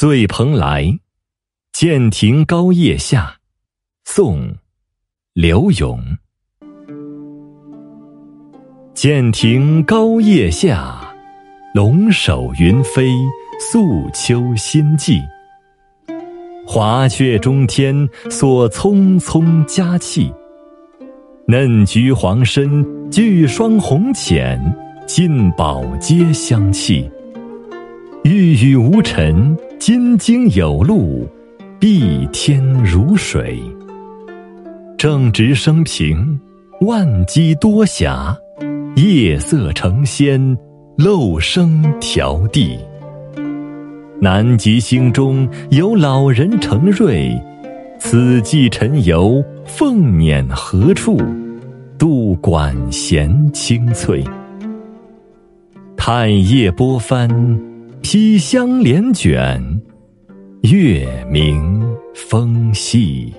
醉蓬莱，剑亭高叶下。宋·刘永。剑亭高叶下，龙首云飞，素秋心悸。华阙中天所匆匆佳气。嫩菊黄深，聚霜红浅，尽宝皆香气。玉宇无尘，金经有路，碧天如水。正值升平，万机多暇，夜色成仙，漏声调地。南极星中有老人乘瑞。此际沉游，凤辇何处？度管弦清脆。太液波翻，披香帘卷，月明风细。